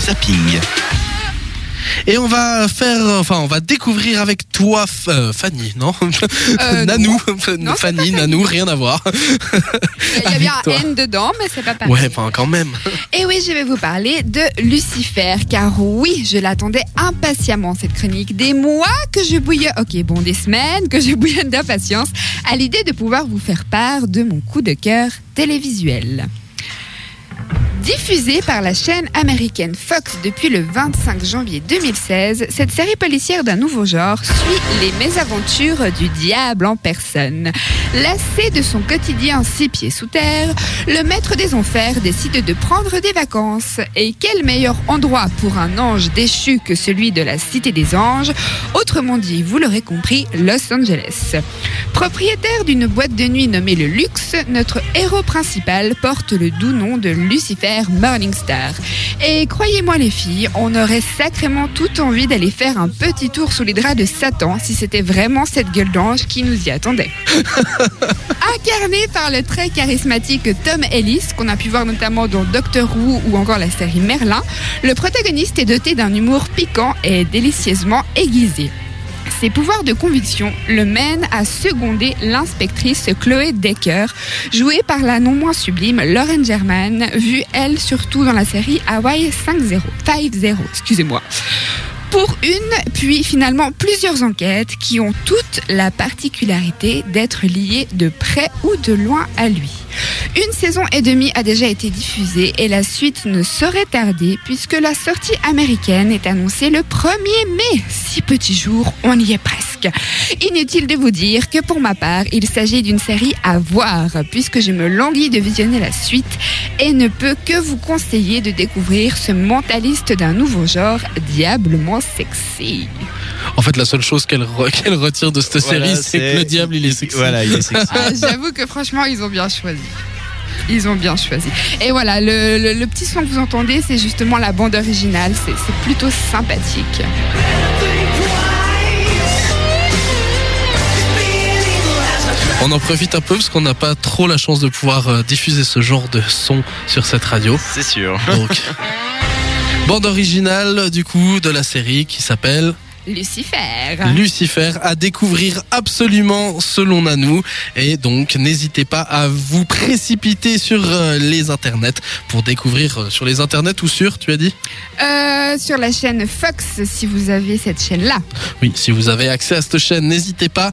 zapping. Et on va faire, enfin, on va découvrir avec toi, euh, Fanny, non Euh, Nanou, non, Fanny. Nanou, rien à voir. Il y a bien un N dedans, mais c'est pas pareil. Ouais, enfin, quand même. Et oui, je vais vous parler de Lucifer, car oui, je l'attendais impatiemment, cette chronique. Des mois que je bouillonne, ok, bon, des semaines que je bouillonne d'impatience à l'idée de pouvoir vous faire part de mon coup de cœur télévisuel. Diffusée par la chaîne américaine Fox depuis le 25 janvier 2016, cette série policière d'un nouveau genre suit les mésaventures du diable en personne. Lassé de son quotidien six pieds sous terre, le maître des enfers décide de prendre des vacances. Et quel meilleur endroit pour un ange déchu que celui de la Cité des Anges, autrement dit, vous l'aurez compris, Los Angeles. Propriétaire d'une boîte de nuit nommée le Luxe, notre héros principal porte le doux nom de Lucifer Morningstar. Et croyez-moi les filles, on aurait sacrément tout envie d'aller faire un petit tour sous les draps de Satan si c'était vraiment cette gueule d'ange qui nous y attendait. Incarné par le très charismatique Tom Ellis, qu'on a pu voir notamment dans Doctor Who ou encore la série Merlin, le protagoniste est doté d'un humour piquant et délicieusement aiguisé. Ses pouvoirs de conviction le mènent à seconder l'inspectrice Chloé Decker, jouée par la non moins sublime Lauren German, vue elle surtout dans la série Hawaii 5-0, 5-0, excusez-moi pour une, puis finalement plusieurs enquêtes qui ont toutes la particularité d'être liées de près ou de loin à lui. Une saison et demie a déjà été diffusée et la suite ne saurait tarder puisque la sortie américaine est annoncée le 1er mai. Six petits jours, on y est presque. Inutile de vous dire que pour ma part, il s'agit d'une série à voir puisque je me languis de visionner la suite et ne peux que vous conseiller de découvrir ce mentaliste d'un nouveau genre diablement sexy. En fait, la seule chose qu'elle re- qu'elle retire de cette Voilà, série, c'est que le diable, il est sexy. Voilà, il est sexy. Ah, J'avoue que franchement, ils ont bien choisi. Ils ont bien choisi. Et voilà, le, le- le petit son que vous entendez, c'est justement la bande originale. C'est c'est plutôt sympathique. On en profite un peu parce qu'on n'a pas trop la chance de pouvoir euh, diffuser ce genre de son sur cette radio. C'est sûr. Donc, bande originale du coup de la série qui s'appelle Lucifer. Lucifer à découvrir absolument selon Nanou et donc n'hésitez pas à vous précipiter sur euh, les internets pour découvrir euh, sur les internets ou sur tu as dit? Euh, sur la chaîne Fox, si vous avez cette chaîne-là. oui si vous avez accès à cette chaîne n'hésitez pas